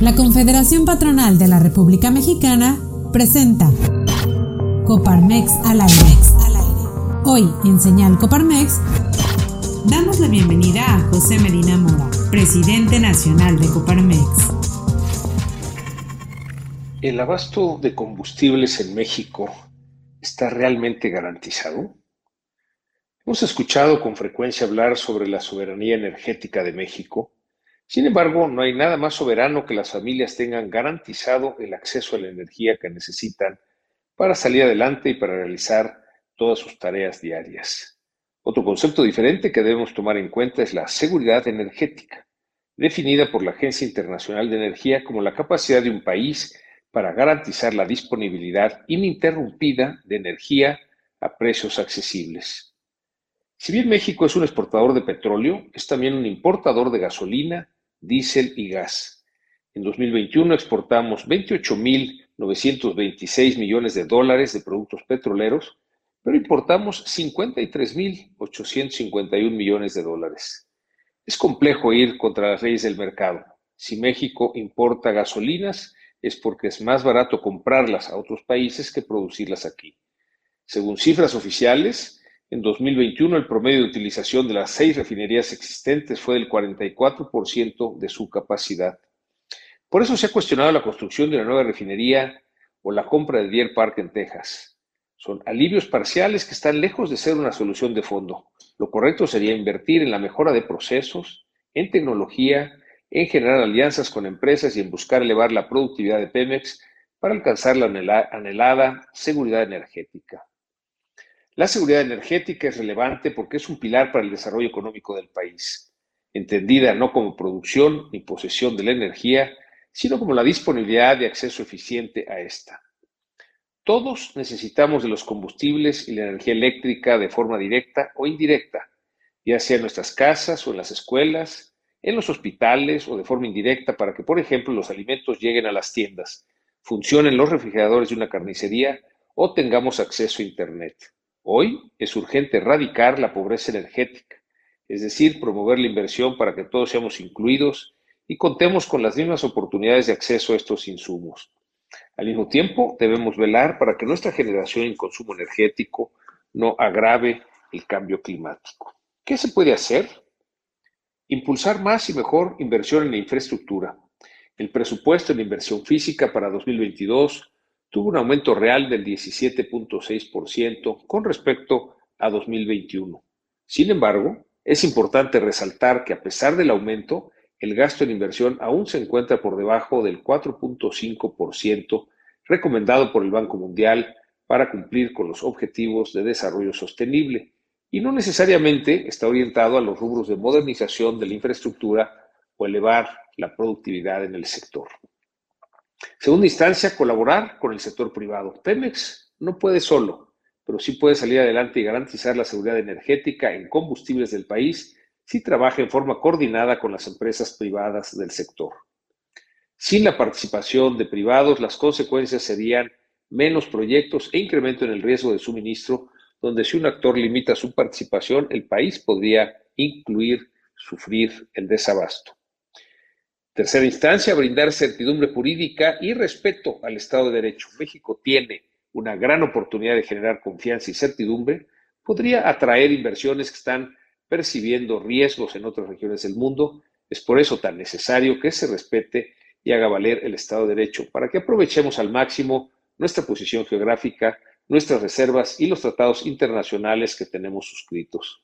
La Confederación Patronal de la República Mexicana presenta Coparmex al aire. Hoy en Señal Coparmex damos la bienvenida a José Medina Mora, presidente nacional de Coparmex. ¿El abasto de combustibles en México está realmente garantizado? Hemos escuchado con frecuencia hablar sobre la soberanía energética de México sin embargo, no hay nada más soberano que las familias tengan garantizado el acceso a la energía que necesitan para salir adelante y para realizar todas sus tareas diarias. Otro concepto diferente que debemos tomar en cuenta es la seguridad energética, definida por la Agencia Internacional de Energía como la capacidad de un país para garantizar la disponibilidad ininterrumpida de energía a precios accesibles. Si bien México es un exportador de petróleo, es también un importador de gasolina, diésel y gas. En 2021 exportamos 28.926 millones de dólares de productos petroleros, pero importamos 53.851 millones de dólares. Es complejo ir contra las leyes del mercado. Si México importa gasolinas, es porque es más barato comprarlas a otros países que producirlas aquí. Según cifras oficiales, en 2021, el promedio de utilización de las seis refinerías existentes fue del 44% de su capacidad. Por eso se ha cuestionado la construcción de una nueva refinería o la compra de Deer Park en Texas. Son alivios parciales que están lejos de ser una solución de fondo. Lo correcto sería invertir en la mejora de procesos, en tecnología, en generar alianzas con empresas y en buscar elevar la productividad de Pemex para alcanzar la anhelada seguridad energética. La seguridad energética es relevante porque es un pilar para el desarrollo económico del país, entendida no como producción ni posesión de la energía, sino como la disponibilidad de acceso eficiente a esta. Todos necesitamos de los combustibles y la energía eléctrica de forma directa o indirecta, ya sea en nuestras casas o en las escuelas, en los hospitales o de forma indirecta para que, por ejemplo, los alimentos lleguen a las tiendas, funcionen los refrigeradores de una carnicería o tengamos acceso a Internet. Hoy es urgente erradicar la pobreza energética, es decir, promover la inversión para que todos seamos incluidos y contemos con las mismas oportunidades de acceso a estos insumos. Al mismo tiempo, debemos velar para que nuestra generación en consumo energético no agrave el cambio climático. ¿Qué se puede hacer? Impulsar más y mejor inversión en la infraestructura. El presupuesto en inversión física para 2022 tuvo un aumento real del 17.6% con respecto a 2021. Sin embargo, es importante resaltar que a pesar del aumento, el gasto en inversión aún se encuentra por debajo del 4.5% recomendado por el Banco Mundial para cumplir con los objetivos de desarrollo sostenible y no necesariamente está orientado a los rubros de modernización de la infraestructura o elevar la productividad en el sector. Segunda instancia, colaborar con el sector privado. Pemex no puede solo, pero sí puede salir adelante y garantizar la seguridad energética en combustibles del país si trabaja en forma coordinada con las empresas privadas del sector. Sin la participación de privados, las consecuencias serían menos proyectos e incremento en el riesgo de suministro, donde si un actor limita su participación, el país podría incluir sufrir el desabasto. Tercera instancia, brindar certidumbre jurídica y respeto al Estado de Derecho. México tiene una gran oportunidad de generar confianza y certidumbre. Podría atraer inversiones que están percibiendo riesgos en otras regiones del mundo. Es por eso tan necesario que se respete y haga valer el Estado de Derecho para que aprovechemos al máximo nuestra posición geográfica, nuestras reservas y los tratados internacionales que tenemos suscritos.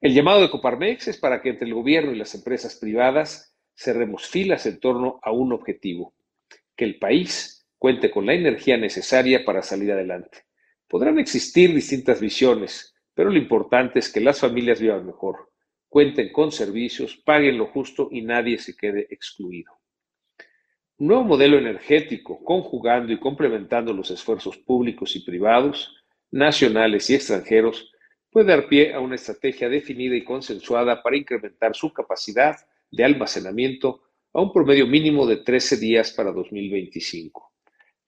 El llamado de Coparmex es para que entre el gobierno y las empresas privadas cerremos filas en torno a un objetivo, que el país cuente con la energía necesaria para salir adelante. Podrán existir distintas visiones, pero lo importante es que las familias vivan mejor, cuenten con servicios, paguen lo justo y nadie se quede excluido. Un nuevo modelo energético, conjugando y complementando los esfuerzos públicos y privados, nacionales y extranjeros, puede dar pie a una estrategia definida y consensuada para incrementar su capacidad de almacenamiento a un promedio mínimo de 13 días para 2025.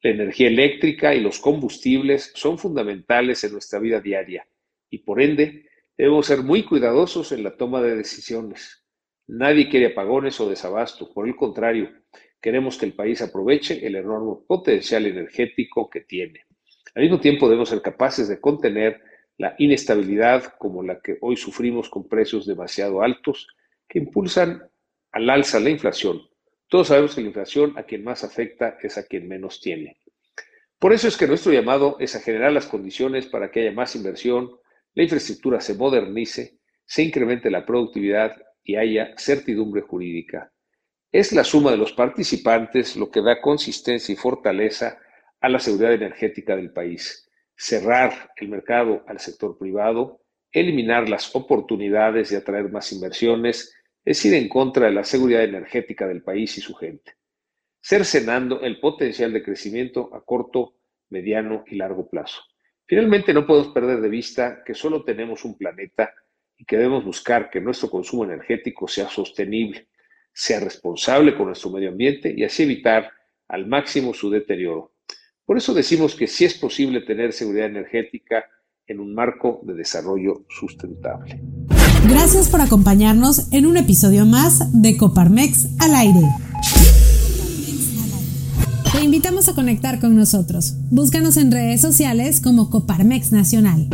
La energía eléctrica y los combustibles son fundamentales en nuestra vida diaria y por ende debemos ser muy cuidadosos en la toma de decisiones. Nadie quiere apagones o desabasto, por el contrario, Queremos que el país aproveche el enorme potencial energético que tiene. Al mismo tiempo debemos ser capaces de contener la inestabilidad como la que hoy sufrimos con precios demasiado altos que impulsan al alza la inflación. Todos sabemos que la inflación a quien más afecta es a quien menos tiene. Por eso es que nuestro llamado es a generar las condiciones para que haya más inversión, la infraestructura se modernice, se incremente la productividad y haya certidumbre jurídica. Es la suma de los participantes lo que da consistencia y fortaleza a la seguridad energética del país. Cerrar el mercado al sector privado, eliminar las oportunidades de atraer más inversiones, es ir en contra de la seguridad energética del país y su gente, cercenando el potencial de crecimiento a corto, mediano y largo plazo. Finalmente, no podemos perder de vista que solo tenemos un planeta y que debemos buscar que nuestro consumo energético sea sostenible, sea responsable con nuestro medio ambiente y así evitar al máximo su deterioro. Por eso decimos que sí es posible tener seguridad energética en un marco de desarrollo sustentable. Gracias por acompañarnos en un episodio más de Coparmex al aire. Te invitamos a conectar con nosotros. Búscanos en redes sociales como Coparmex Nacional.